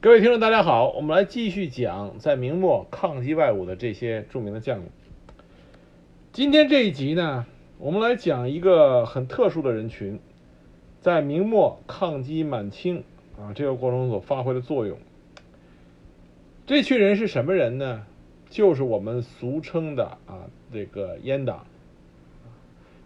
各位听众，大家好，我们来继续讲在明末抗击外侮的这些著名的将领。今天这一集呢，我们来讲一个很特殊的人群，在明末抗击满清啊这个过程中所发挥的作用。这群人是什么人呢？就是我们俗称的啊这个阉党，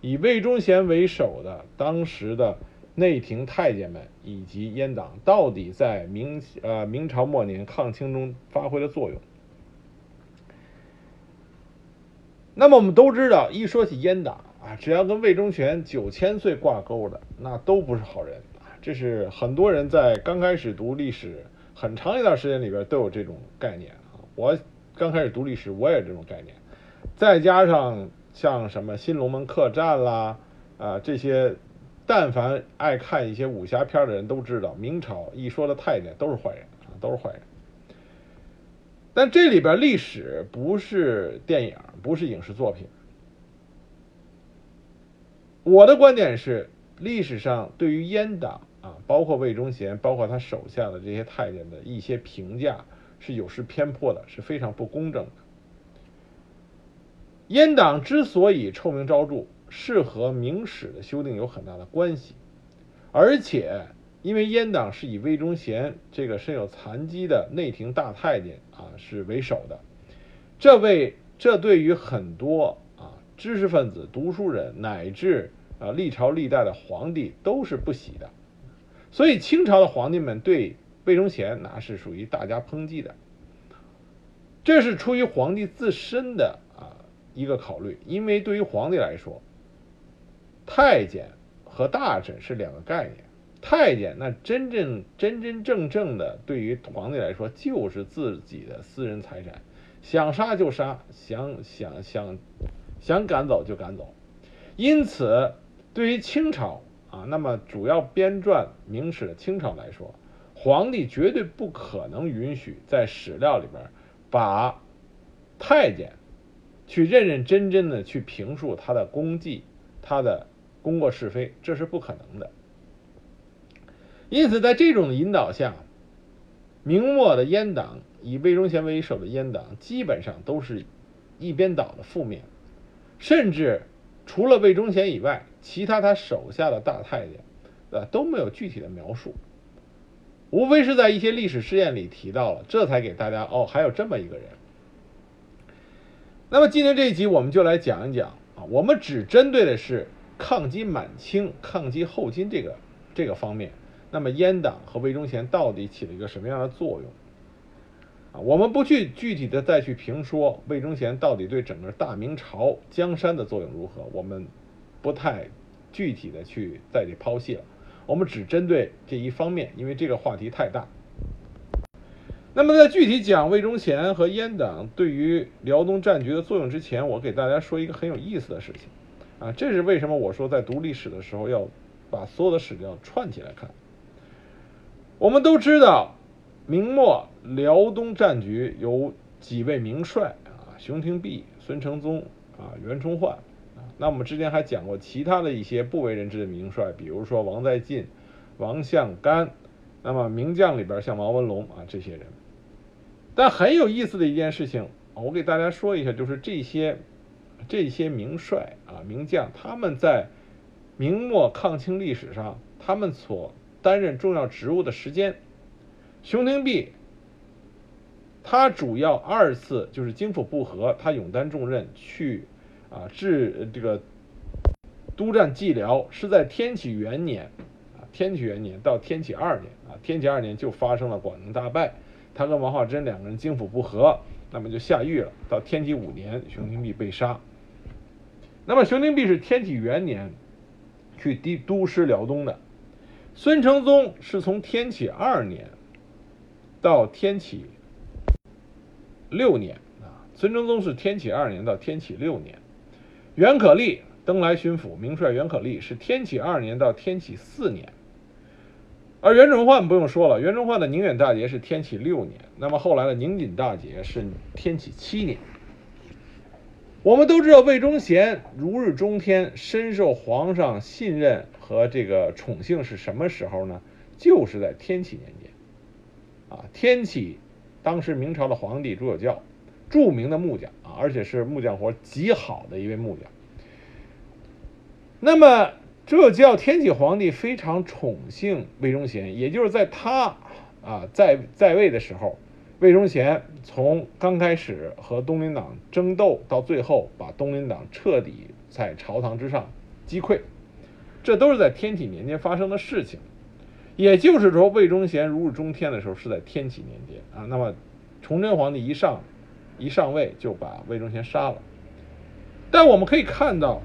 以魏忠贤为首的当时的。内廷太监们以及阉党到底在明呃明朝末年抗清中发挥了作用？那么我们都知道，一说起阉党啊，只要跟魏忠贤九千岁挂钩的，那都不是好人啊。这是很多人在刚开始读历史很长一段时间里边都有这种概念啊。我刚开始读历史，我也这种概念。再加上像什么新龙门客栈啦啊这些。但凡爱看一些武侠片的人都知道，明朝一说的太监都是坏人，都是坏人。但这里边历史不是电影，不是影视作品。我的观点是，历史上对于阉党啊，包括魏忠贤，包括他手下的这些太监的一些评价是有失偏颇的，是非常不公正的。阉党之所以臭名昭著。是和明史的修订有很大的关系，而且因为阉党是以魏忠贤这个身有残疾的内廷大太监啊是为首的，这位这对于很多啊知识分子、读书人乃至啊历朝历代的皇帝都是不喜的，所以清朝的皇帝们对魏忠贤那是属于大加抨击的，这是出于皇帝自身的啊一个考虑，因为对于皇帝来说。太监和大臣是两个概念。太监那真正真真正正的，对于皇帝来说就是自己的私人财产，想杀就杀，想想想想赶走就赶走。因此，对于清朝啊，那么主要编撰明史的清朝来说，皇帝绝对不可能允许在史料里边把太监去认认真真的去评述他的功绩，他的。功过是非，这是不可能的。因此，在这种引导下，明末的阉党以魏忠贤为首的阉党，基本上都是一边倒的负面，甚至除了魏忠贤以外，其他他手下的大太监，啊，都没有具体的描述，无非是在一些历史事件里提到了，这才给大家哦，还有这么一个人。那么今天这一集，我们就来讲一讲啊，我们只针对的是。抗击满清、抗击后金这个这个方面，那么阉党和魏忠贤到底起了一个什么样的作用？啊，我们不去具体的再去评说魏忠贤到底对整个大明朝江山的作用如何，我们不太具体的去在这剖析了。我们只针对这一方面，因为这个话题太大。那么在具体讲魏忠贤和阉党对于辽东战局的作用之前，我给大家说一个很有意思的事情。啊，这是为什么我说在读历史的时候要把所有的史料串起来看。我们都知道，明末辽东战局有几位名帅啊，熊廷弼、孙承宗啊、袁崇焕啊。那我们之前还讲过其他的一些不为人知的名帅，比如说王在晋、王向干。那么名将里边像毛文龙啊这些人。但很有意思的一件事情，我给大家说一下，就是这些。这些名帅啊、名将，他们在明末抗清历史上，他们所担任重要职务的时间，熊廷弼，他主要二次就是京府不和，他勇担重任去啊治这个督战蓟辽，是在天启元年啊，天启元年到天启二年啊，天启二年就发生了广宁大败，他跟王化贞两个人京府不和，那么就下狱了。到天启五年，熊廷弼被杀。那么，熊廷弼是天启元年去督督师辽东的，孙承宗是从天启二年到天启六年啊。孙承宗是天启二年到天启六年，袁可立登莱巡抚，名帅袁可立是天启二年到天启四年，而袁崇焕不用说了，袁崇焕的宁远大捷是天启六年，那么后来的宁锦大捷是天启七年。我们都知道魏忠贤如日中天，深受皇上信任和这个宠幸是什么时候呢？就是在天启年间，啊，天启当时明朝的皇帝朱有教，著名的木匠啊，而且是木匠活极好的一位木匠。那么朱有教天启皇帝非常宠幸魏忠贤，也就是在他啊在在位的时候，魏忠贤从刚开始和东林党争斗，到最后把东林党彻底在朝堂之上击溃，这都是在天启年间发生的事情。也就是说，魏忠贤如日中天的时候是在天启年间啊。那么，崇祯皇帝一上一上位就把魏忠贤杀了。但我们可以看到，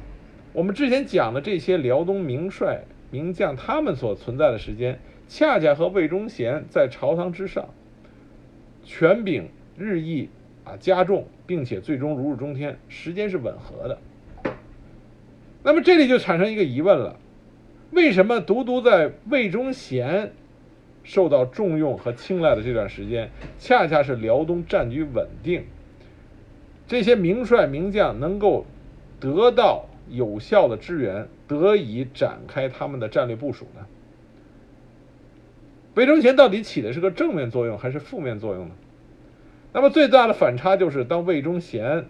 我们之前讲的这些辽东名帅名将，他们所存在的时间，恰恰和魏忠贤在朝堂之上权柄日益啊加重，并且最终如日中天，时间是吻合的。那么这里就产生一个疑问了。为什么独独在魏忠贤受到重用和青睐的这段时间，恰恰是辽东战局稳定，这些名帅名将能够得到有效的支援，得以展开他们的战略部署呢？魏忠贤到底起的是个正面作用还是负面作用呢？那么最大的反差就是，当魏忠贤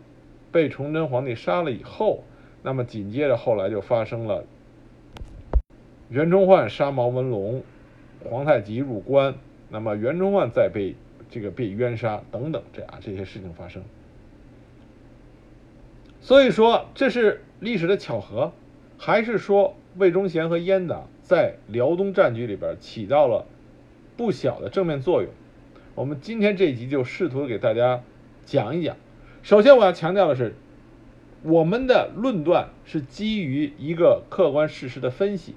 被崇祯皇帝杀了以后，那么紧接着后来就发生了。袁崇焕杀毛文龙，皇太极入关，那么袁崇焕再被这个被冤杀等等，这样这些事情发生。所以说这是历史的巧合，还是说魏忠贤和阉党在辽东战局里边起到了不小的正面作用？我们今天这一集就试图给大家讲一讲。首先我要强调的是，我们的论断是基于一个客观事实的分析。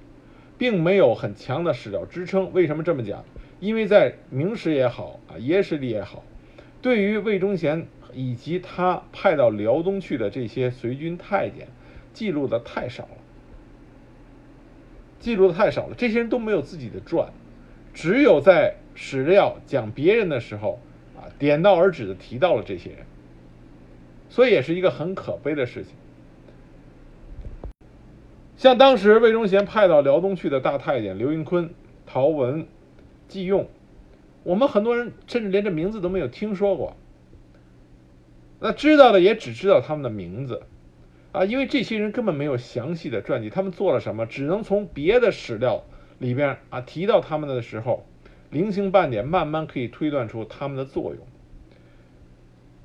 并没有很强的史料支撑。为什么这么讲？因为在明史也好啊，野史里也好，对于魏忠贤以及他派到辽东去的这些随军太监，记录的太少了，记录的太少了。这些人都没有自己的传，只有在史料讲别人的时候啊，点到而止的提到了这些人，所以也是一个很可悲的事情。像当时魏忠贤派到辽东去的大太监刘云坤、陶文、季用，我们很多人甚至连这名字都没有听说过。那知道的也只知道他们的名字，啊，因为这些人根本没有详细的传记，他们做了什么，只能从别的史料里边啊提到他们的时候，零星半点，慢慢可以推断出他们的作用。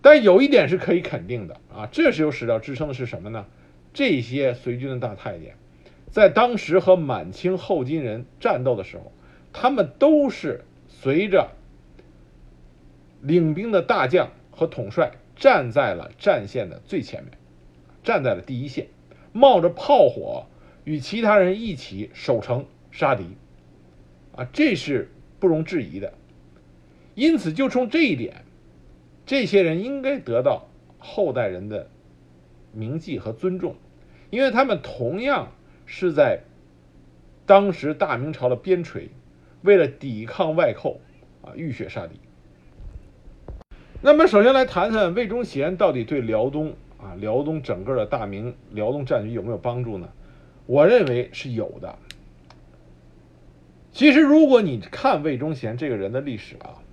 但有一点是可以肯定的啊，这是有史料支撑的是什么呢？这些随军的大太监。在当时和满清后金人战斗的时候，他们都是随着领兵的大将和统帅站在了战线的最前面，站在了第一线，冒着炮火与其他人一起守城杀敌，啊，这是不容置疑的。因此，就冲这一点，这些人应该得到后代人的铭记和尊重，因为他们同样。是在当时大明朝的边陲，为了抵抗外寇啊，浴血杀敌。那么，首先来谈谈魏忠贤到底对辽东啊，辽东整个的大明辽东战局有没有帮助呢？我认为是有的。其实，如果你看魏忠贤这个人的历史啊，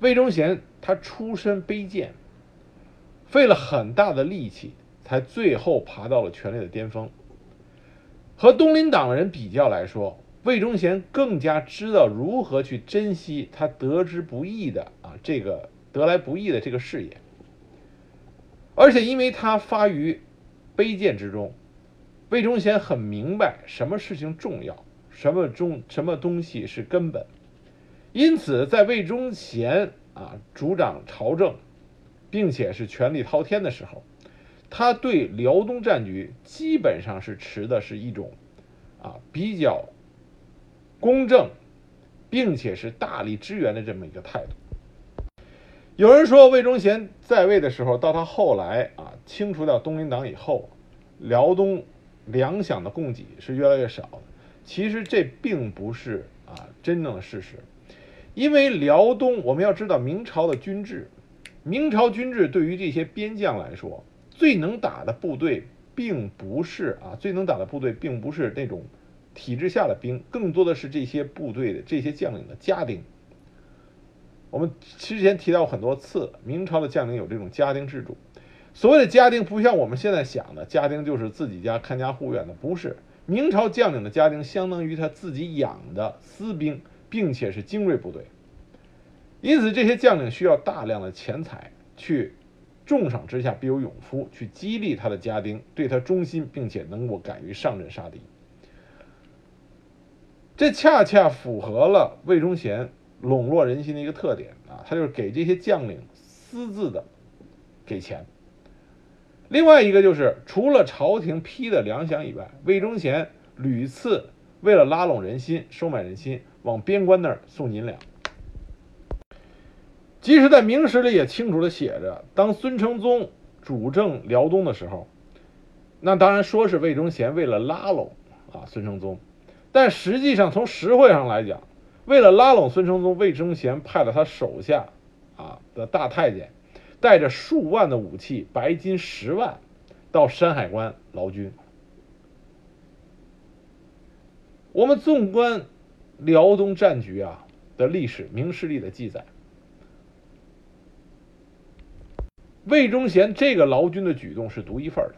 魏忠贤他出身卑贱，费了很大的力气，才最后爬到了权力的巅峰。和东林党人比较来说，魏忠贤更加知道如何去珍惜他得之不易的啊这个得来不易的这个事业，而且因为他发于卑贱之中，魏忠贤很明白什么事情重要，什么中什么东西是根本，因此在魏忠贤啊主掌朝政，并且是权力滔天的时候。他对辽东战局基本上是持的是一种，啊比较公正，并且是大力支援的这么一个态度。有人说魏忠贤在位的时候，到他后来啊清除掉东林党以后，辽东粮饷的供给是越来越少的。其实这并不是啊真正的事实，因为辽东我们要知道明朝的军制，明朝军制对于这些边将来说。最能打的部队，并不是啊，最能打的部队并不是那种体制下的兵，更多的是这些部队的这些将领的家丁。我们之前提到很多次，明朝的将领有这种家丁制度。所谓的家丁，不像我们现在想的，家丁就是自己家看家护院的，不是。明朝将领的家丁，相当于他自己养的私兵，并且是精锐部队。因此，这些将领需要大量的钱财，去重赏之下必有勇夫，去激励他的家丁对他忠心，并且能够敢于上阵杀敌。这恰恰符合了魏忠贤笼络人心的一个特点啊，他就是给这些将领私自的给钱。另外一个就是，除了朝廷批的粮饷以外，魏忠贤屡次为了拉拢人心、收买人心，往边关那儿送银两。即使在明史里也清楚的写着，当孙承宗主政辽东的时候，那当然说是魏忠贤为了拉拢啊孙承宗，但实际上从实惠上来讲，为了拉拢孙承宗，魏忠贤派了他手下啊的大太监。带着数万的武器，白金十万，到山海关劳军。我们纵观辽东战局啊的历史，明史里的记载，魏忠贤这个劳军的举动是独一份的。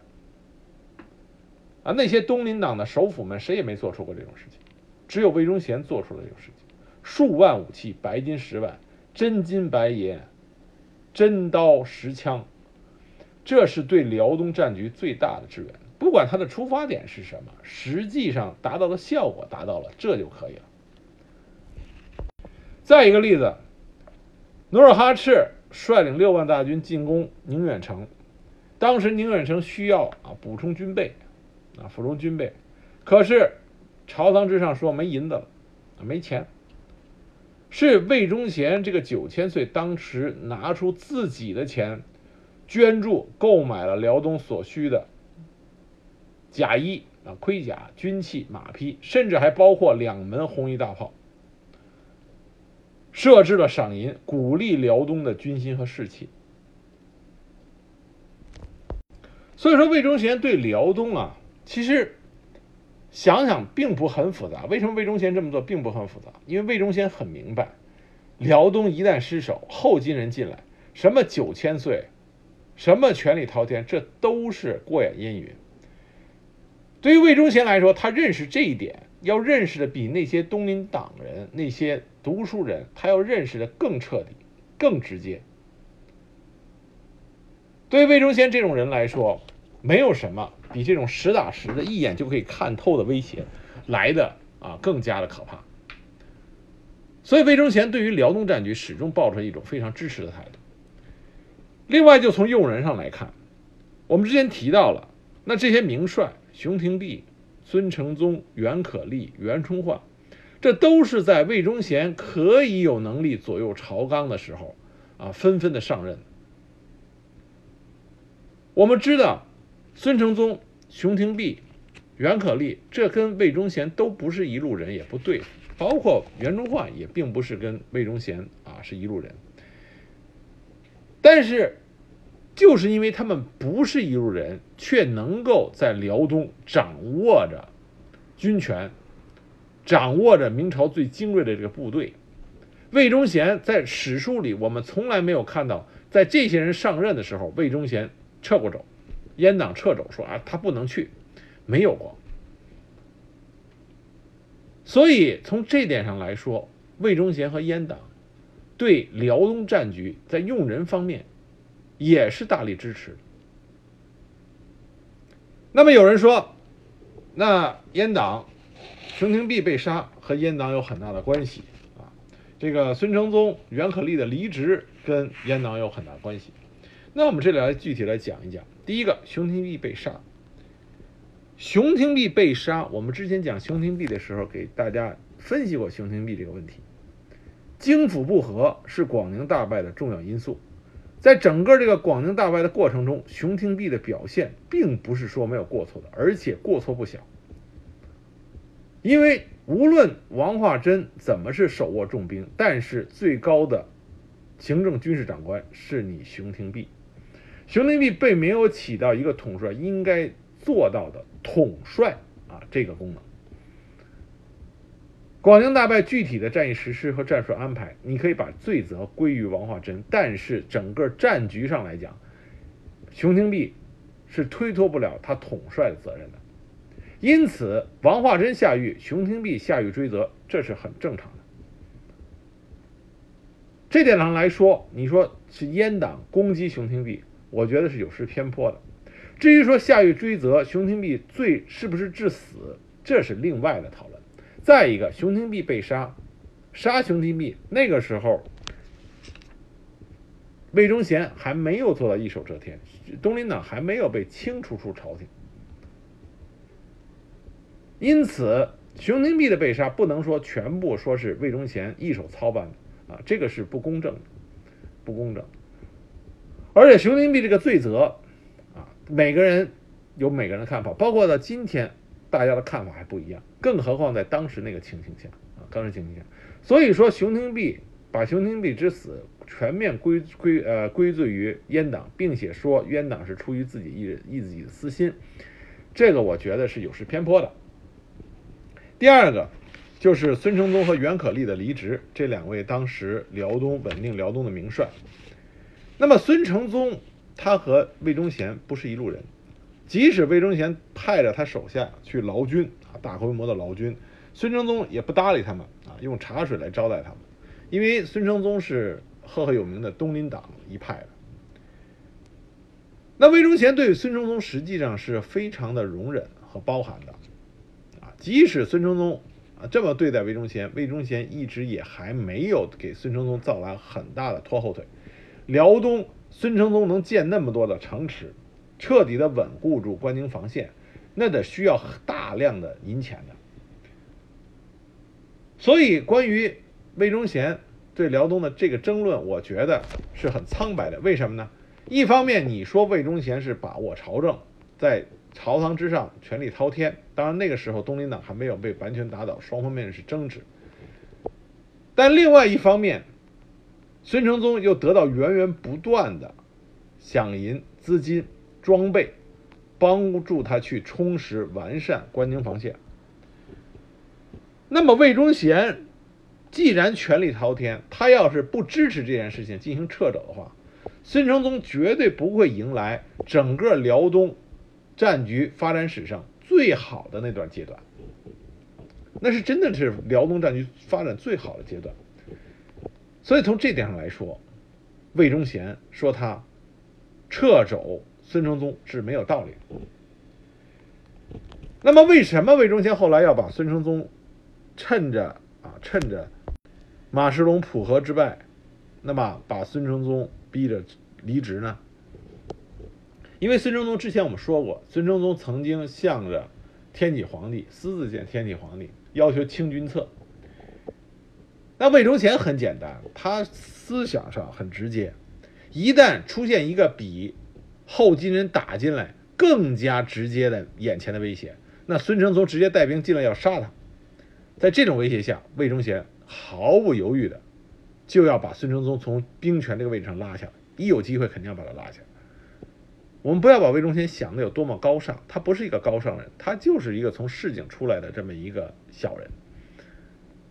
啊，那些东林党的首辅们谁也没做出过这种事情，只有魏忠贤做出了这种事情。数万武器，白金十万，真金白银。真刀实枪，这是对辽东战局最大的支援。不管他的出发点是什么，实际上达到的效果达到了，这就可以了。再一个例子，努尔哈赤率领六万大军进攻宁远城，当时宁远城需要啊补充军备，啊补充军备，可是朝堂之上说没银子了，没钱。是魏忠贤这个九千岁当时拿出自己的钱捐助购买了辽东所需的甲衣啊盔甲军器马匹，甚至还包括两门红衣大炮，设置了赏银，鼓励辽东的军心和士气。所以说，魏忠贤对辽东啊，其实。想想并不很复杂，为什么魏忠贤这么做并不很复杂？因为魏忠贤很明白，辽东一旦失守，后金人进来，什么九千岁，什么权力滔天，这都是过眼烟云。对于魏忠贤来说，他认识这一点，要认识的比那些东林党人、那些读书人，他要认识的更彻底、更直接。对魏忠贤这种人来说，没有什么。比这种实打实的、一眼就可以看透的威胁来的啊更加的可怕。所以魏忠贤对于辽东战局始终抱着一种非常支持的态度。另外，就从用人上来看，我们之前提到了，那这些名帅熊廷弼、孙承宗、袁可立、袁崇焕，这都是在魏忠贤可以有能力左右朝纲的时候啊纷纷的上任。我们知道。孙承宗、熊廷弼、袁可立，这跟魏忠贤都不是一路人，也不对。包括袁崇焕也并不是跟魏忠贤啊是一路人。但是，就是因为他们不是一路人，却能够在辽东掌握着军权，掌握着明朝最精锐的这个部队。魏忠贤在史书里，我们从来没有看到，在这些人上任的时候，魏忠贤撤过走。阉党撤走，说啊，他不能去，没有过。所以从这点上来说，魏忠贤和阉党对辽东战局在用人方面也是大力支持。那么有人说，那阉党熊廷弼被杀和阉党有很大的关系啊，这个孙承宗、袁可立的离职跟阉党有很大关系。那我们这里来具体来讲一讲。第一个，熊廷弼被杀。熊廷弼被杀，我们之前讲熊廷弼的时候，给大家分析过熊廷弼这个问题。京府不和是广宁大败的重要因素，在整个这个广宁大败的过程中，熊廷弼的表现并不是说没有过错的，而且过错不小。因为无论王化贞怎么是手握重兵，但是最高的行政军事长官是你熊廷弼。熊廷弼并没有起到一个统帅应该做到的统帅啊这个功能，广宁大败具体的战役实施和战术安排，你可以把罪责归于王化贞，但是整个战局上来讲，熊廷弼是推脱不了他统帅的责任的。因此，王化贞下狱，熊廷弼下狱追责，这是很正常的。这点上来说，你说是阉党攻击熊廷弼，我觉得是有失偏颇的。至于说下狱追责，熊廷弼罪是不是致死，这是另外的讨论。再一个，熊廷弼被杀，杀熊廷弼那个时候，魏忠贤还没有做到一手遮天，东林党还没有被清除出朝廷，因此熊廷弼的被杀不能说全部说是魏忠贤一手操办的啊，这个是不公正的，不公正。而且熊廷弼这个罪责啊，每个人有每个人的看法，包括到今天。大家的看法还不一样，更何况在当时那个情形下啊，当时情形下，所以说熊廷弼把熊廷弼之死全面归归呃归罪于阉党，并且说阉党是出于自己一一自己的私心，这个我觉得是有失偏颇的。第二个就是孙承宗和袁可立的离职，这两位当时辽东稳定辽东的名帅。那么孙承宗他和魏忠贤不是一路人。即使魏忠贤派着他手下去劳军啊，大规模的劳军，孙承宗也不搭理他们啊，用茶水来招待他们，因为孙承宗是赫赫有名的东林党一派的。那魏忠贤对孙承宗实际上是非常的容忍和包含的啊，即使孙承宗啊这么对待魏忠贤，魏忠贤一直也还没有给孙承宗造来很大的拖后腿。辽东孙承宗能建那么多的城池。彻底的稳固住关宁防线，那得需要大量的银钱的。所以，关于魏忠贤对辽东的这个争论，我觉得是很苍白的。为什么呢？一方面，你说魏忠贤是把握朝政，在朝堂之上权力滔天，当然那个时候东林党还没有被完全打倒，双方面是争执。但另外一方面，孙承宗又得到源源不断的饷银资金。装备，帮助他去充实完善关宁防线。那么魏忠贤既然权力滔天，他要是不支持这件事情进行撤走的话，孙承宗绝对不会迎来整个辽东战局发展史上最好的那段阶段。那是真的是辽东战局发展最好的阶段。所以从这点上来说，魏忠贤说他撤走。孙承宗是没有道理的。那么，为什么魏忠贤后来要把孙承宗趁着啊趁着马世龙浦河之败，那么把孙承宗逼着离职呢？因为孙承宗之前我们说过，孙承宗曾经向着天启皇帝私自见天启皇帝，要求清君侧。那魏忠贤很简单，他思想上很直接，一旦出现一个比。后金人打进来，更加直接的眼前的威胁。那孙承宗直接带兵进来要杀他，在这种威胁下，魏忠贤毫不犹豫的就要把孙承宗从兵权这个位置上拉下来，一有机会肯定要把他拉下来。我们不要把魏忠贤想的有多么高尚，他不是一个高尚人，他就是一个从市井出来的这么一个小人。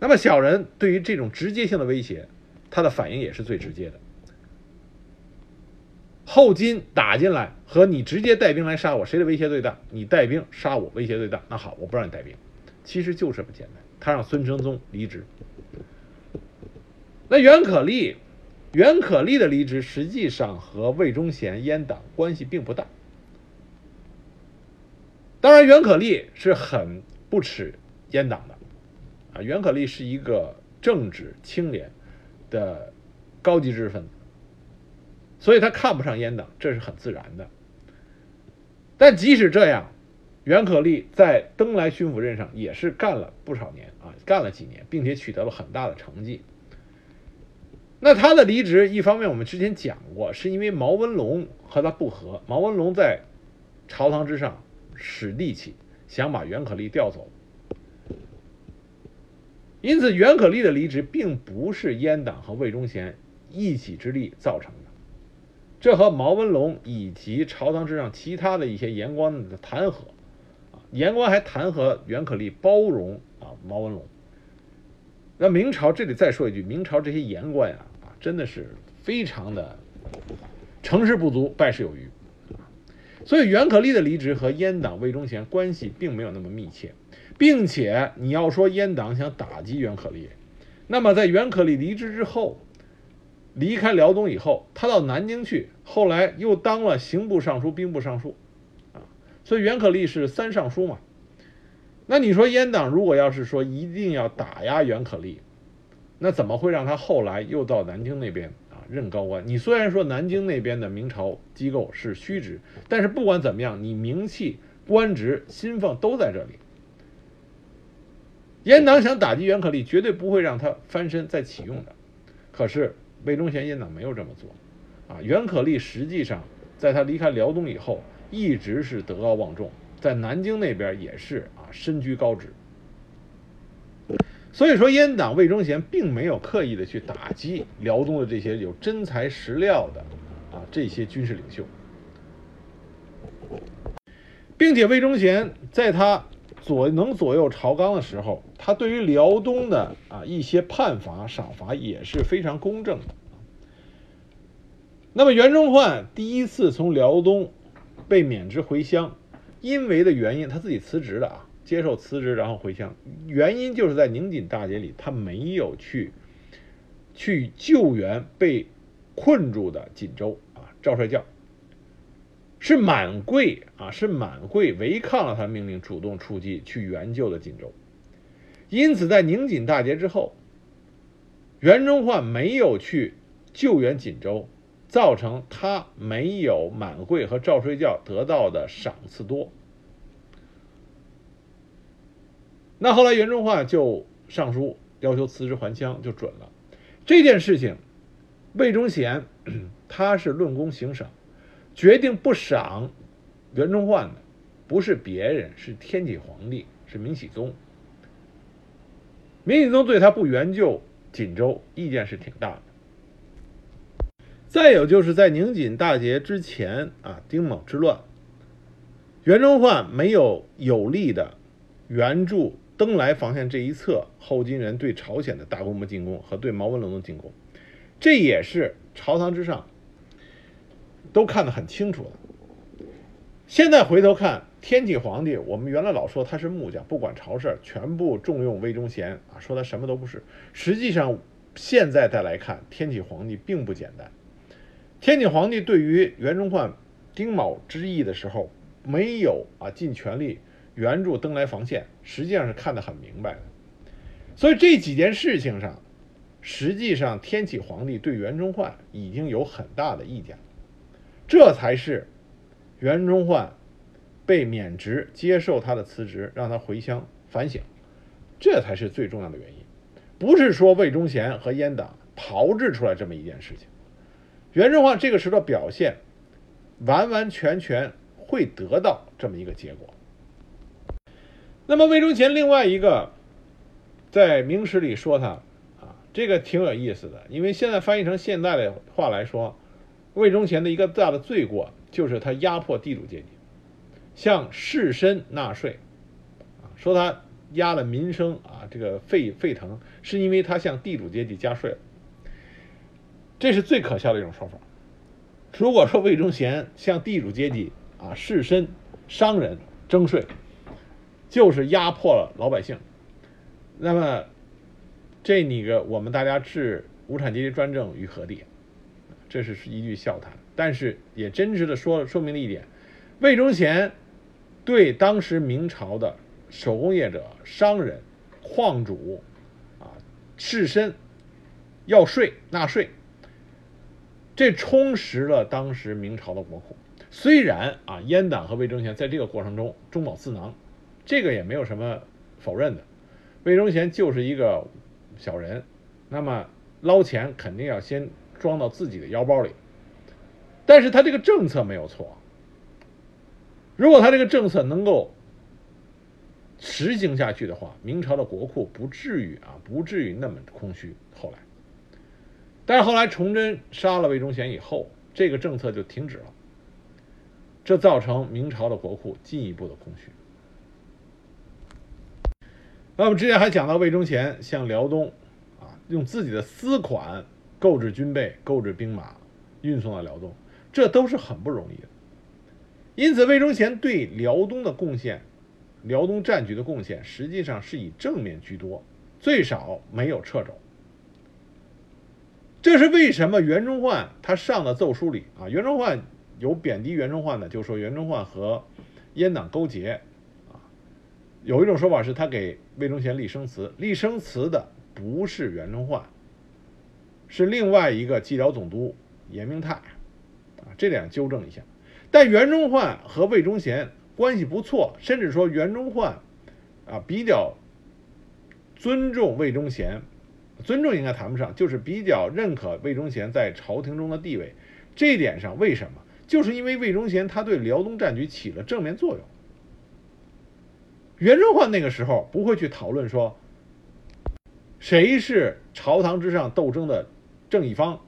那么小人对于这种直接性的威胁，他的反应也是最直接的。后金打进来和你直接带兵来杀我，谁的威胁最大？你带兵杀我，威胁最大。那好，我不让你带兵，其实就这么简单。他让孙承宗离职。那袁可立，袁可立的离职实际上和魏忠贤阉党关系并不大。当然，袁可立是很不耻阉党的，啊，袁可立是一个正直清廉的高级知识分子。所以他看不上阉党，这是很自然的。但即使这样，袁可立在登莱巡抚任上也是干了不少年啊，干了几年，并且取得了很大的成绩。那他的离职，一方面我们之前讲过，是因为毛文龙和他不和，毛文龙在朝堂之上使力气，想把袁可立调走。因此，袁可立的离职并不是阉党和魏忠贤一己之力造成的。这和毛文龙以及朝堂之上其他的一些言官的弹劾，啊，言官还弹劾袁可立包容啊毛文龙，那明朝这里再说一句，明朝这些言官呀，啊，真的是非常的成事不足，败事有余。所以袁可立的离职和阉党魏忠贤关系并没有那么密切，并且你要说阉党想打击袁可立，那么在袁可立离职之后，离开辽东以后，他到南京去，后来又当了刑部尚书、兵部尚书，啊，所以袁可立是三尚书嘛。那你说阉党如果要是说一定要打压袁可立，那怎么会让他后来又到南京那边啊任高官？你虽然说南京那边的明朝机构是虚职，但是不管怎么样，你名气、官职、薪俸都在这里。阉党想打击袁可立，绝对不会让他翻身再启用的。可是魏忠贤阉党没有这么做，啊，袁可立实际上在他离开辽东以后，一直是德高望重。在南京那边也是啊，身居高职。所以说，阉党魏忠贤并没有刻意的去打击辽东的这些有真材实料的啊这些军事领袖，并且魏忠贤在他左能左右朝纲的时候，他对于辽东的啊一些判罚赏罚也是非常公正的。那么袁崇焕第一次从辽东被免职回乡。因为的原因，他自己辞职了啊，接受辞职，然后回乡。原因就是在宁锦大捷里，他没有去去救援被困住的锦州啊，赵帅教是满贵啊，是满贵违抗了他命令，主动出击去援救的锦州。因此，在宁锦大捷之后，袁崇焕没有去救援锦州。造成他没有满桂和赵睡觉得到的赏赐多。那后来袁崇焕就上书要求辞职还乡，就准了。这件事情，魏忠贤 他是论功行赏，决定不赏袁崇焕的不是别人，是天启皇帝，是明熹宗。明熹宗对他不援救锦州，意见是挺大的。再有就是在宁锦大捷之前啊，丁卯之乱，袁崇焕没有有力的援助登莱防线这一侧后金人对朝鲜的大规模进攻和对毛文龙的进攻，这也是朝堂之上都看得很清楚的。现在回头看，天启皇帝，我们原来老说他是木匠，不管朝事全部重用魏忠贤啊，说他什么都不是。实际上，现在再来看，天启皇帝并不简单。天启皇帝对于袁崇焕、丁卯之役的时候，没有啊尽全力援助登莱防线，实际上是看得很明白的。所以这几件事情上，实际上天启皇帝对袁崇焕已经有很大的意见，这才是袁崇焕被免职、接受他的辞职，让他回乡反省，这才是最重要的原因，不是说魏忠贤和阉党炮制出来这么一件事情。袁崇焕这个时候表现，完完全全会得到这么一个结果。那么魏忠贤另外一个，在明史里说他啊，这个挺有意思的，因为现在翻译成现代的话来说，魏忠贤的一个大的罪过就是他压迫地主阶级，向士绅纳税，啊，说他压了民生啊，这个沸沸腾，是因为他向地主阶级加税了。这是最可笑的一种说法。如果说魏忠贤向地主阶级啊、士绅、商人征税，就是压迫了老百姓，那么这你个我们大家置无产阶级专政于何地？这是一句笑谈。但是也真实的说说明了一点：魏忠贤对当时明朝的手工业者、商人、矿主啊、士绅要税纳税。这充实了当时明朝的国库。虽然啊，阉党和魏忠贤在这个过程中中饱私囊，这个也没有什么否认的。魏忠贤就是一个小人，那么捞钱肯定要先装到自己的腰包里。但是他这个政策没有错。如果他这个政策能够实行下去的话，明朝的国库不至于啊，不至于那么空虚。后来。但是后来崇祯杀了魏忠贤以后，这个政策就停止了，这造成明朝的国库进一步的空虚。那么之前还讲到魏忠贤向辽东啊用自己的私款购置军备、购置兵马，运送到辽东，这都是很不容易的。因此，魏忠贤对辽东的贡献，辽东战局的贡献，实际上是以正面居多，最少没有掣肘。这是为什么？袁崇焕他上的奏书里啊，袁崇焕有贬低袁崇焕的，就说袁崇焕和阉党勾结啊。有一种说法是他给魏忠贤立生祠，立生祠的不是袁崇焕，是另外一个蓟辽总督严明泰啊。这点纠正一下。但袁崇焕和魏忠贤关系不错，甚至说袁崇焕啊比较尊重魏忠贤。尊重应该谈不上，就是比较认可魏忠贤在朝廷中的地位。这一点上，为什么？就是因为魏忠贤他对辽东战局起了正面作用。袁崇焕那个时候不会去讨论说谁是朝堂之上斗争的正义方，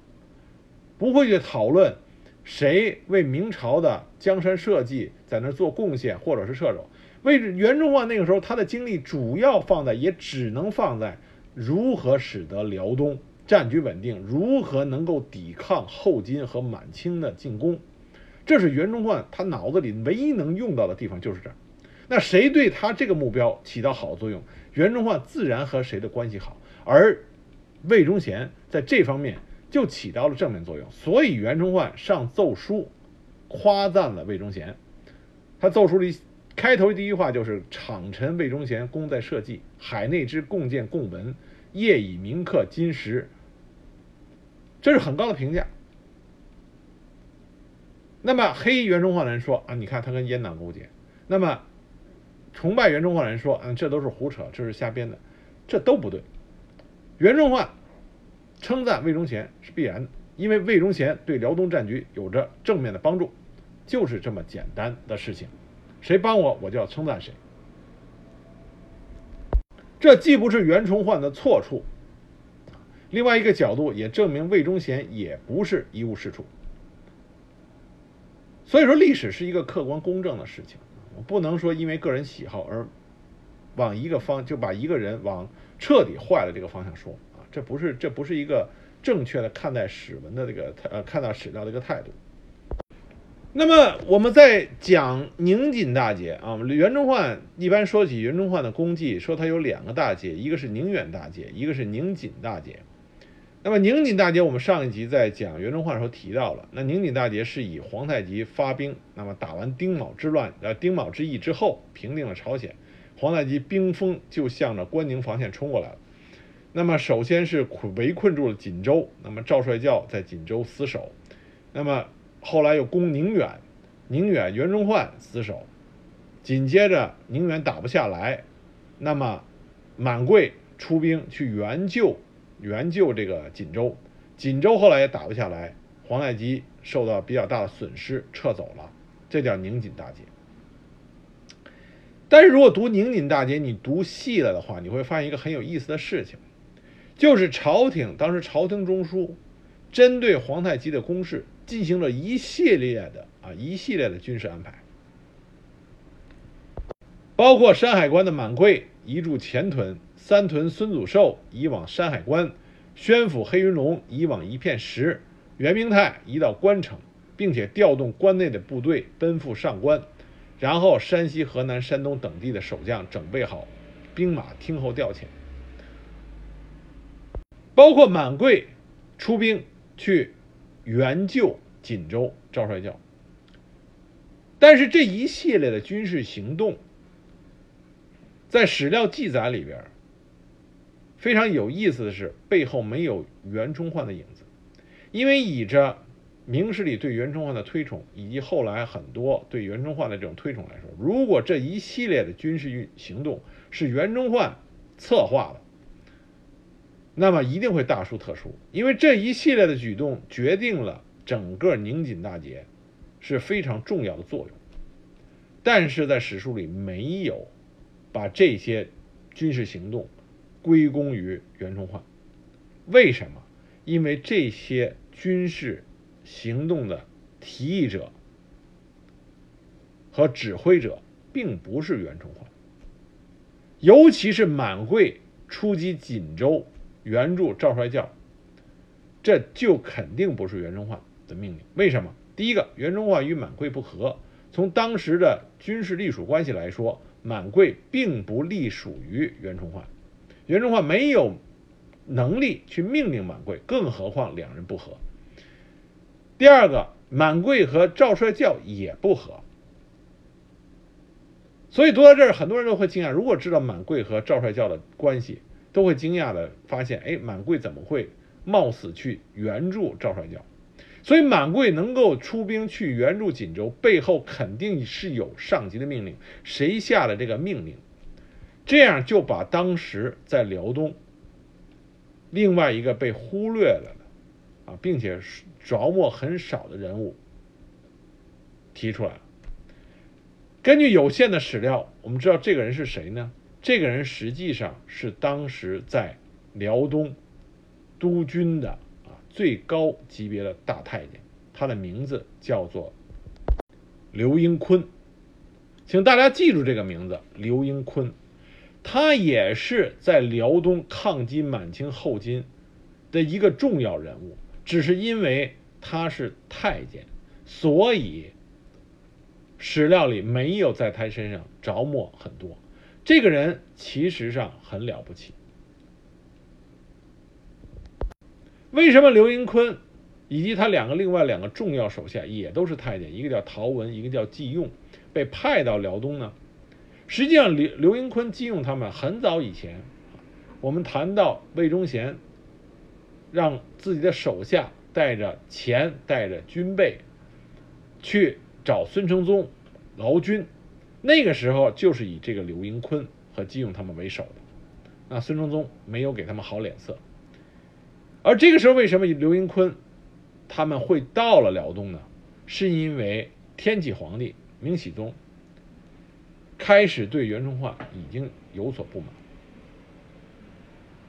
不会去讨论谁为明朝的江山社稷在那做贡献或者是掣肘。为袁崇焕那个时候他的精力主要放在，也只能放在。如何使得辽东战局稳定？如何能够抵抗后金和满清的进攻？这是袁崇焕他脑子里唯一能用到的地方，就是这儿。那谁对他这个目标起到好作用，袁崇焕自然和谁的关系好，而魏忠贤在这方面就起到了正面作用。所以袁崇焕上奏书夸赞了魏忠贤，他奏书里。开头第一句话就是“场臣魏忠贤功在社稷，海内之共建共文，业以铭刻金石”，这是很高的评价。那么黑袁崇焕人说啊，你看他跟阉党勾结；那么崇拜袁崇焕人说，啊，这都是胡扯，这是瞎编的，这都不对。袁崇焕称赞魏忠贤是必然的，因为魏忠贤对辽东战局有着正面的帮助，就是这么简单的事情。谁帮我，我就要称赞谁。这既不是袁崇焕的错处，另外一个角度也证明魏忠贤也不是一无是处。所以说，历史是一个客观公正的事情，我不能说因为个人喜好而往一个方就把一个人往彻底坏了这个方向说，这不是这不是一个正确的看待史文的这个呃看待史料的一个态度。那么我们在讲宁锦大捷啊，袁崇焕一般说起袁崇焕的功绩，说他有两个大捷，一个是宁远大捷，一个是宁锦大捷。那么宁锦大捷，我们上一集在讲袁崇焕的时候提到了。那宁锦大捷是以皇太极发兵，那么打完丁卯之乱，呃丁卯之役之后，平定了朝鲜，皇太极兵锋就向着关宁防线冲过来了。那么首先是困围困住了锦州，那么赵帅教在锦州死守，那么。后来又攻宁远，宁远袁崇焕死守，紧接着宁远打不下来，那么满贵出兵去援救援救这个锦州，锦州后来也打不下来，皇太极受到比较大的损失撤走了，这叫宁锦大捷。但是如果读宁锦大捷，你读细了的话，你会发现一个很有意思的事情，就是朝廷当时朝廷中枢针对皇太极的攻势。进行了一系列的啊一系列的军事安排，包括山海关的满贵移驻前屯，三屯孙祖寿移往山海关，宣府黑云龙移往一片石，袁明泰移到关城，并且调动关内的部队奔赴上关，然后山西、河南、山东等地的守将整备好兵马，听候调遣，包括满贵出兵去。援救锦州，赵帅教。但是这一系列的军事行动，在史料记载里边，非常有意思的是，背后没有袁崇焕的影子。因为以着明史里对袁崇焕的推崇，以及后来很多对袁崇焕的这种推崇来说，如果这一系列的军事运行动是袁崇焕策划的，那么一定会大书特书，因为这一系列的举动决定了整个宁锦大捷是非常重要的作用。但是在史书里没有把这些军事行动归功于袁崇焕，为什么？因为这些军事行动的提议者和指挥者并不是袁崇焕，尤其是满桂出击锦州。援助赵帅教，这就肯定不是袁崇焕的命令。为什么？第一个，袁崇焕与满贵不和，从当时的军事隶属关系来说，满贵并不隶属于袁崇焕，袁崇焕没有能力去命令满贵，更何况两人不和。第二个，满贵和赵帅教也不和。所以读到这儿，很多人都会惊讶。如果知道满贵和赵帅教的关系，都会惊讶的发现，哎，满贵怎么会冒死去援助赵帅教？所以满贵能够出兵去援助锦州，背后肯定是有上级的命令。谁下的这个命令？这样就把当时在辽东另外一个被忽略了的啊，并且着墨很少的人物提出来了。根据有限的史料，我们知道这个人是谁呢？这个人实际上是当时在辽东督军的啊最高级别的大太监，他的名字叫做刘英坤，请大家记住这个名字，刘英坤，他也是在辽东抗击满清后金的一个重要人物，只是因为他是太监，所以。史料里没有在他身上着墨很多，这个人其实上很了不起。为什么刘英坤以及他两个另外两个重要手下也都是太监，一个叫陶文，一个叫季用，被派到辽东呢？实际上，刘刘英坤、季用他们很早以前，我们谈到魏忠贤让自己的手下带着钱、带着军备去。找孙承宗劳军，那个时候就是以这个刘英坤和季用他们为首的。那孙承宗没有给他们好脸色。而这个时候，为什么刘英坤他们会到了辽东呢？是因为天启皇帝明熹宗开始对袁崇焕已经有所不满。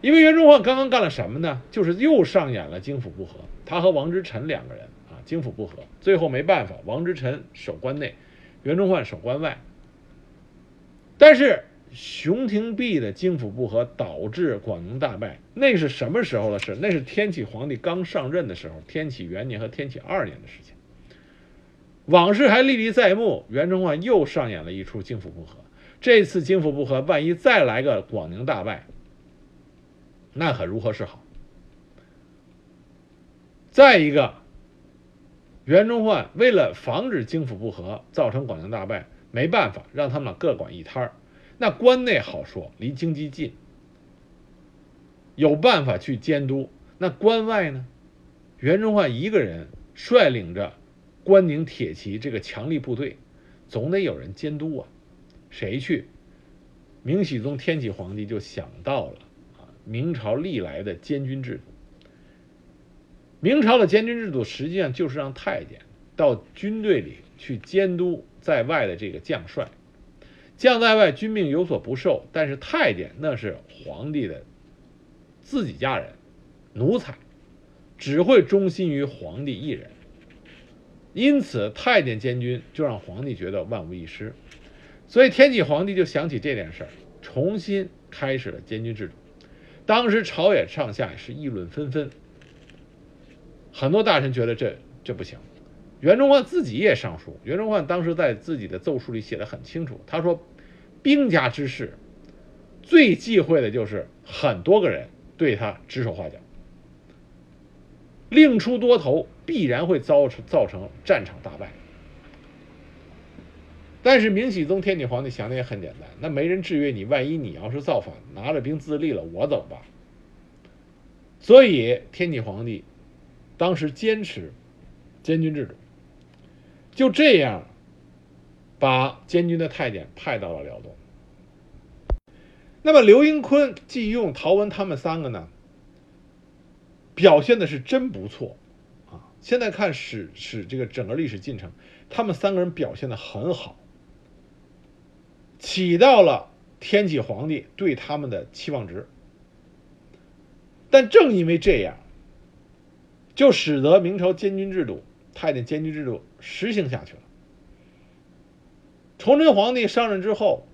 因为袁崇焕刚刚干了什么呢？就是又上演了京府不和，他和王之臣两个人啊。京府不和，最后没办法，王之臣守关内，袁崇焕守关外。但是熊廷弼的京府不和导致广宁大败，那是什么时候的事？那是天启皇帝刚上任的时候，天启元年和天启二年的事情。往事还历历在目，袁崇焕又上演了一出京府不和。这次京府不和，万一再来个广宁大败，那可如何是好？再一个。袁崇焕为了防止京府不和造成广宁大败，没办法让他们各管一摊儿。那关内好说，离京畿近，有办法去监督。那关外呢？袁崇焕一个人率领着关宁铁骑这个强力部队，总得有人监督啊。谁去？明熹宗天启皇帝就想到了啊，明朝历来的监军制度。明朝的监军制度实际上就是让太监到军队里去监督在外的这个将帅，将在外军命有所不受，但是太监那是皇帝的自己家人，奴才，只会忠心于皇帝一人，因此太监监军就让皇帝觉得万无一失，所以天启皇帝就想起这件事儿，重新开始了监军制度，当时朝野上下是议论纷纷。很多大臣觉得这这不行，袁崇焕自己也上书。袁崇焕当时在自己的奏书里写的很清楚，他说：“兵家之事，最忌讳的就是很多个人对他指手画脚，令出多头，必然会造成造成战场大败。”但是明熹宗天启皇帝想的也很简单，那没人制约你，万一你要是造反，拿着兵自立了，我怎么办？所以天启皇帝。当时坚持监军制度，就这样把监军的太监派到了辽东。那么刘英坤、季用、陶文他们三个呢，表现的是真不错啊！现在看史史这个整个历史进程，他们三个人表现的很好，起到了天启皇帝对他们的期望值。但正因为这样。就使得明朝监军制度、太监监军制度实行下去了。崇祯皇帝上任之后，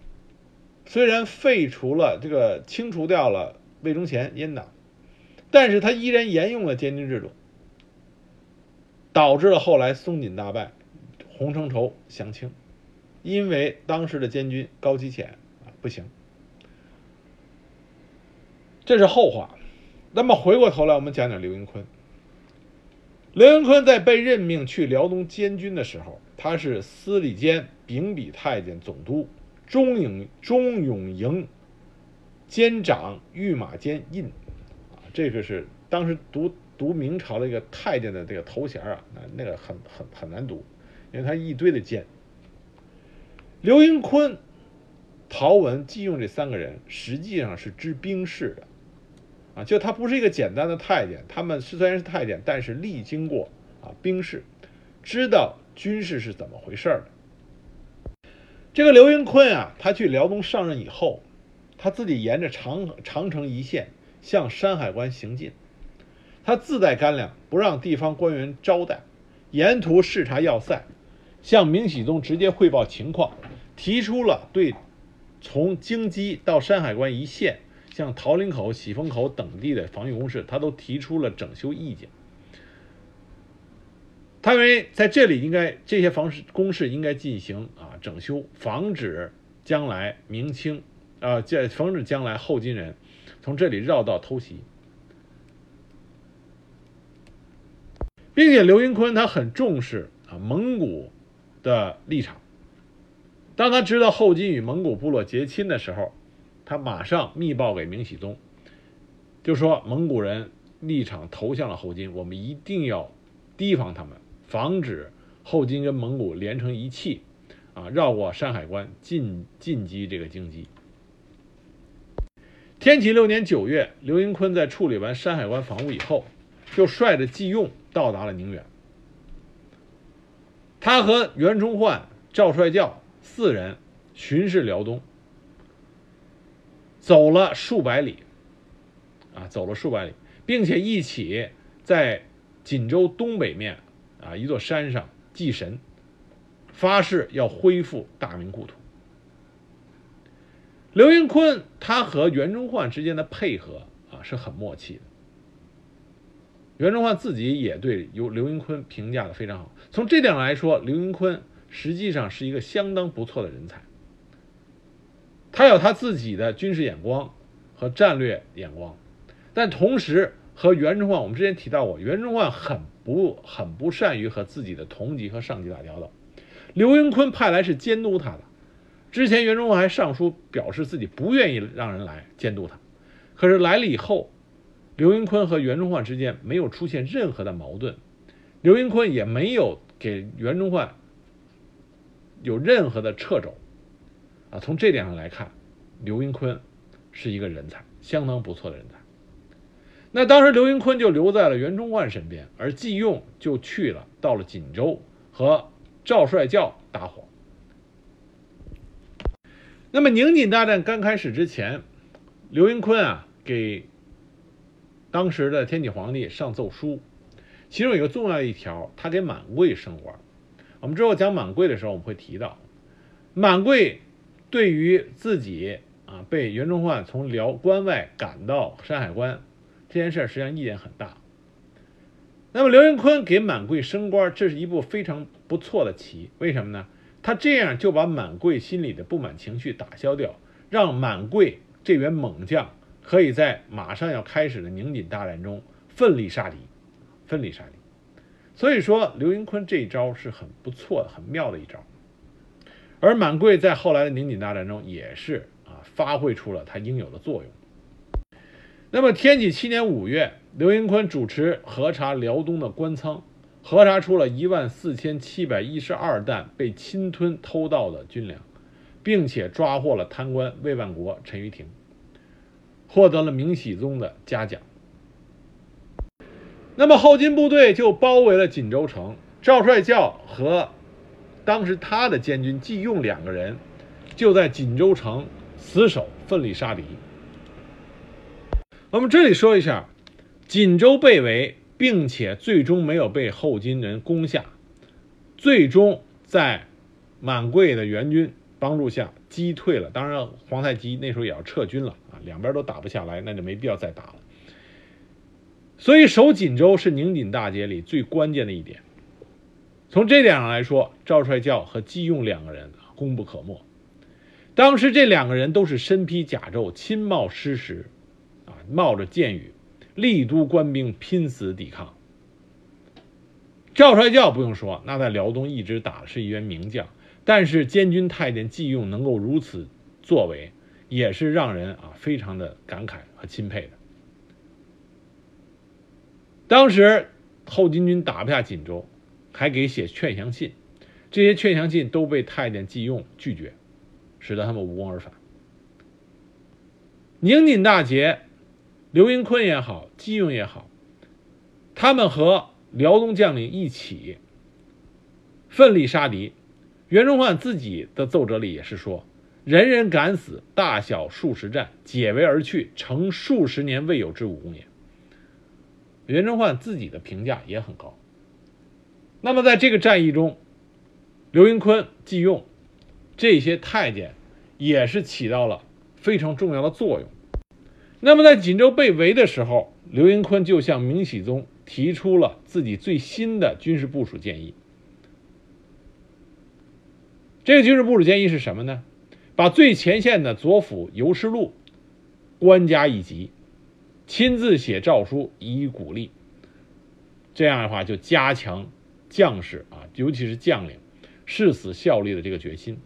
虽然废除了这个清除掉了魏忠贤阉党，但是他依然沿用了监军制度，导致了后来松锦大败，洪承畴降清，因为当时的监军高启潜啊不行，这是后话。那么回过头来，我们讲讲刘云坤。刘云坤在被任命去辽东监军的时候，他是司礼监秉笔太监总督、中永中永营监长、御马监印，啊，这个是当时读读明朝的一个太监的这个头衔啊，那那个很很很难读，因为他一堆的监。刘云坤、陶文、季用这三个人实际上是知兵事的。啊，就他不是一个简单的太监，他们是虽然是太监，但是历经过啊兵事，知道军事是怎么回事的。这个刘云坤啊，他去辽东上任以后，他自己沿着长长城一线向山海关行进，他自带干粮，不让地方官员招待，沿途视察要塞，向明熹宗直接汇报情况，提出了对从京畿到山海关一线。像桃林口、喜峰口等地的防御工事，他都提出了整修意见。他认为在这里应该这些防事工事应该进行啊整修，防止将来明清啊，这防止将来后金人从这里绕道偷袭，并且刘云坤他很重视啊蒙古的立场。当他知道后金与蒙古部落结亲的时候。他马上密报给明熹宗，就说蒙古人立场投向了后金，我们一定要提防他们，防止后金跟蒙古连成一气，啊，绕过山海关进进击这个京畿。天启六年九月，刘云坤在处理完山海关防务以后，就率着季用到达了宁远。他和袁崇焕、赵帅教四人巡视辽东。走了数百里，啊，走了数百里，并且一起在锦州东北面啊一座山上祭神，发誓要恢复大明故土。刘云坤他和袁崇焕之间的配合啊是很默契的，袁崇焕自己也对由刘云坤评价的非常好。从这点来说，刘云坤实际上是一个相当不错的人才。他有他自己的军事眼光和战略眼光，但同时和袁崇焕，我们之前提到过，袁崇焕很不很不善于和自己的同级和上级打交道。刘云坤派来是监督他的，之前袁崇焕还上书表示自己不愿意让人来监督他，可是来了以后，刘云坤和袁崇焕之间没有出现任何的矛盾，刘云坤也没有给袁崇焕有任何的掣肘。啊，从这点上来看，刘云坤是一个人才，相当不错的人才。那当时刘云坤就留在了袁崇焕身边，而季用就去了，到了锦州和赵帅教搭伙。那么宁锦大战刚开始之前，刘云坤啊给当时的天启皇帝上奏书，其中有一个重要一条，他给满贵升官。我们之后讲满贵的时候，我们会提到满贵。对于自己啊被袁崇焕从辽关外赶到山海关这件事，实际上意见很大。那么刘云坤给满贵升官，这是一步非常不错的棋。为什么呢？他这样就把满贵心里的不满情绪打消掉，让满贵这员猛将可以在马上要开始的宁锦大战中奋力杀敌，奋力杀敌。所以说，刘云坤这一招是很不错的、很妙的一招。而满贵在后来的宁锦大战中也是啊，发挥出了他应有的作用。那么天启七年五月，刘云坤主持核查辽东的官仓，核查出了一万四千七百一十二担被侵吞偷盗的军粮，并且抓获了贪官魏万国、陈玉婷，获得了明熹宗的嘉奖。那么后金部队就包围了锦州城，赵帅教和。当时他的监军季用两个人就在锦州城死守，奋力杀敌。我们这里说一下，锦州被围，并且最终没有被后金人攻下，最终在满贵的援军帮助下击退了。当然，皇太极那时候也要撤军了啊，两边都打不下来，那就没必要再打了。。所以守锦州是宁锦大捷里最关键的一点。从这点上来说，赵帅教和季用两个人功不可没。当时这两个人都是身披甲胄，亲冒矢石，啊，冒着箭雨，力督官兵拼死抵抗。赵帅教不用说，那在辽东一直打的是一员名将。但是监军太监季用能够如此作为，也是让人啊非常的感慨和钦佩的。当时后金军打不下锦州，还给写劝降信，这些劝降信都被太监季用拒绝，使得他们无功而返。宁锦大捷，刘英坤也好，季用也好，他们和辽东将领一起奋力杀敌。袁崇焕自己的奏折里也是说：“人人敢死，大小数十战，解围而去，成数十年未有之武功也。”袁崇焕自己的评价也很高。那么在这个战役中，刘云坤、季用这些太监也是起到了非常重要的作用。那么在锦州被围的时候，刘云坤就向明熹宗提出了自己最新的军事部署建议。这个军事部署建议是什么呢？把最前线的左辅尤世禄官加一级，亲自写诏书以鼓励。这样的话，就加强将士啊，尤其是将领誓死效力的这个决心。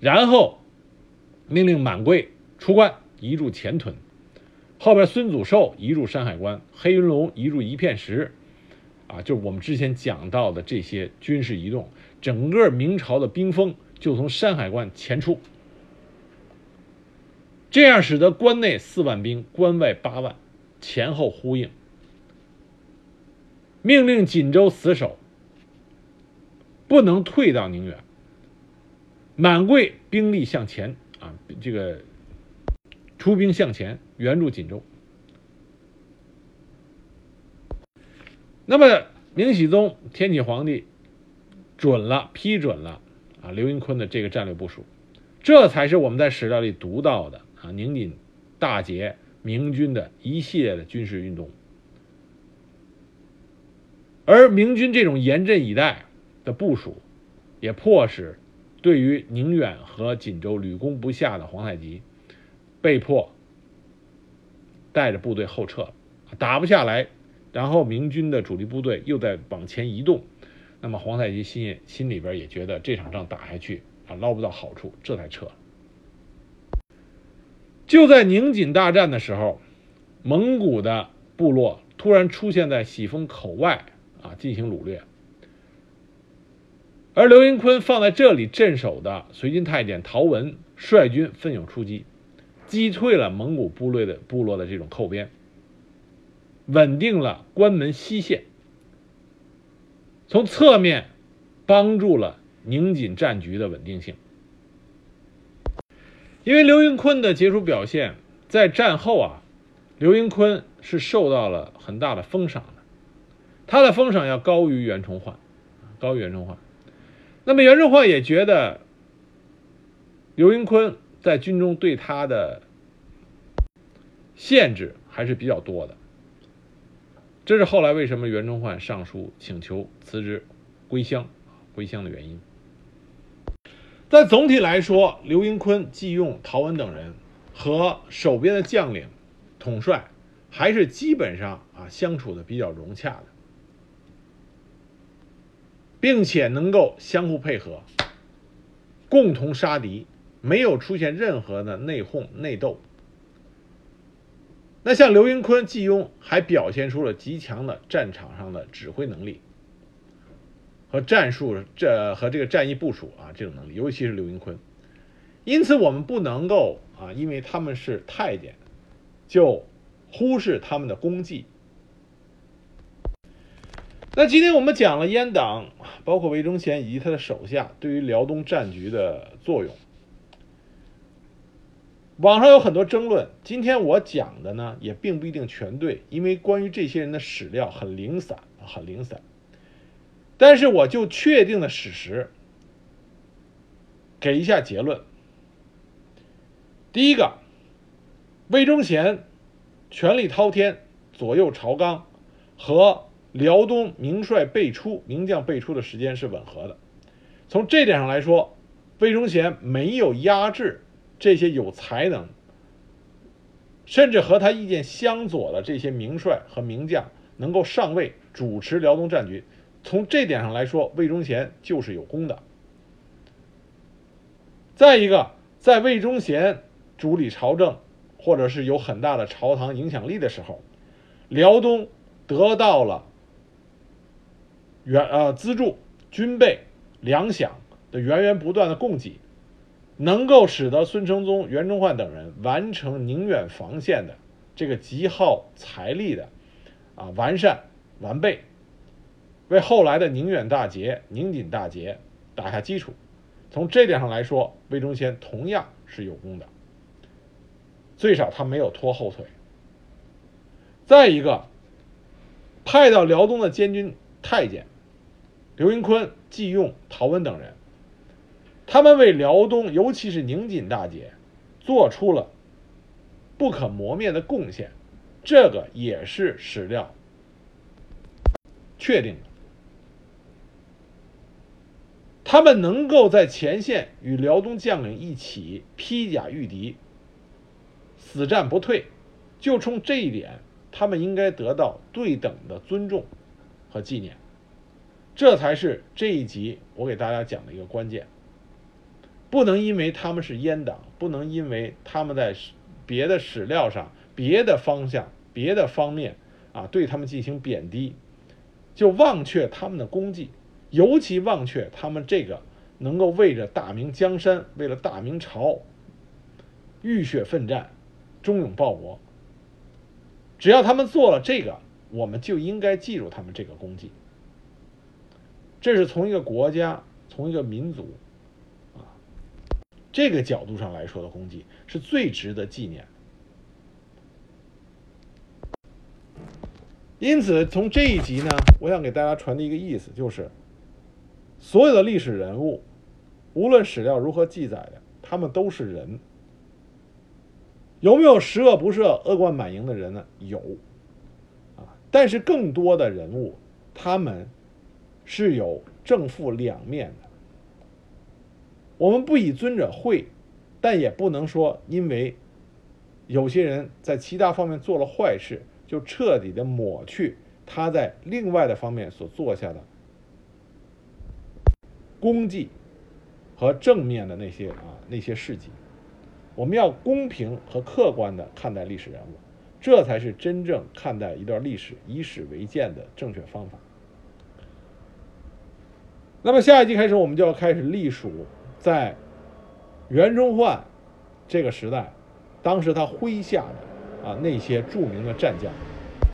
然后命令满贵出关移驻前屯，后边孙祖寿移驻山海关，黑云龙移驻一片石，啊，就是我们之前讲到的这些军事移动。整个明朝的兵锋就从山海关前出，这样使得关内四万兵，关外八万，前后呼应。命令锦州死守，不能退到宁远。满桂兵力向前啊，这个出兵向前援助锦州。那么明熹宗天启皇帝。准了，批准了，啊，刘云坤的这个战略部署，这才是我们在史料里读到的啊，宁锦大捷明军的一系列的军事运动。而明军这种严阵以待的部署，也迫使对于宁远和锦州屡攻不下的皇太极，被迫带着部队后撤，打不下来，然后明军的主力部队又在往前移动。那么皇太极心心里边也觉得这场仗打下去啊捞不到好处，这才撤。就在宁锦大战的时候，蒙古的部落突然出现在喜峰口外啊进行掳掠，而刘云坤放在这里镇守的随军太监陶文率军奋勇出击，击退了蒙古部落的部落的这种寇边，稳定了关门西线。从侧面帮助了宁锦战局的稳定性，因为刘云坤的杰出表现，在战后啊，刘云坤是受到了很大的封赏的，他的封赏要高于袁崇焕，高于袁崇焕。那么袁崇焕也觉得刘云坤在军中对他的限制还是比较多的。这是后来为什么袁崇焕上书请求辞职归乡归乡的原因。但总体来说，刘英坤、季用、陶文等人和守边的将领、统帅还是基本上啊相处的比较融洽的，并且能够相互配合，共同杀敌，没有出现任何的内讧内斗。那像刘云坤、季雍还表现出了极强的战场上的指挥能力和战术，这和这个战役部署啊这种能力，尤其是刘云坤。因此，我们不能够啊，因为他们是太监，就忽视他们的功绩。那今天我们讲了阉党，包括魏忠贤以及他的手下对于辽东战局的作用。网上有很多争论，今天我讲的呢也并不一定全对，因为关于这些人的史料很零散，很零散。但是我就确定的史实，给一下结论。第一个，魏忠贤权力滔天，左右朝纲和辽东名帅辈出、名将辈出的时间是吻合的。从这点上来说，魏忠贤没有压制这些有才能，甚至和他意见相左的这些名帅和名将能够上位主持辽东战局。从这点上来说，魏忠贤就是有功的。再一个，在魏忠贤主理朝政，或者是有很大的朝堂影响力的时候，辽东得到了援呃资助、军备、粮饷的源源不断的供给，能够使得孙承宗、袁崇焕等人完成宁远防线的这个极耗财力的啊完善完备，为后来的宁远大捷、宁锦大捷打下基础。从这点上来说，魏忠贤同样是有功的，最少他没有拖后腿。再一个，派到辽东的监军太监刘云坤、季用、陶温等人，他们为辽东，尤其是宁锦大捷，做出了不可磨灭的贡献，这个也是史料确定的。他们能够在前线与辽东将领一起披甲御敌、死战不退，就冲这一点，他们应该得到对等的尊重和纪念。这才是这一集我给大家讲的一个关键。不能因为他们是阉党，不能因为他们在别的史料上、别的方向、别的方面啊对他们进行贬低，就忘却他们的功绩。尤其忘却他们这个能够为着大明江山、为了大明朝浴血奋战、忠勇报国，只要他们做了这个，我们就应该记住他们这个功绩。这是从一个国家、从一个民族啊这个角度上来说的功绩，是最值得纪念。因此，从这一集呢，我想给大家传递一个意思，就是。所有的历史人物，无论史料如何记载的，他们都是人。有没有十恶不赦、恶贯满盈的人呢？有，啊，但是更多的人物，他们是有正负两面的。我们不以尊者讳，但也不能说因为有些人在其他方面做了坏事，就彻底的抹去他在另外的方面所做下的。功绩和正面的那些啊那些事迹，我们要公平和客观的看待历史人物，这才是真正看待一段历史以史为鉴的正确方法。那么下一集开始，我们就要开始隶属在袁崇焕这个时代，当时他麾下的啊那些著名的战将。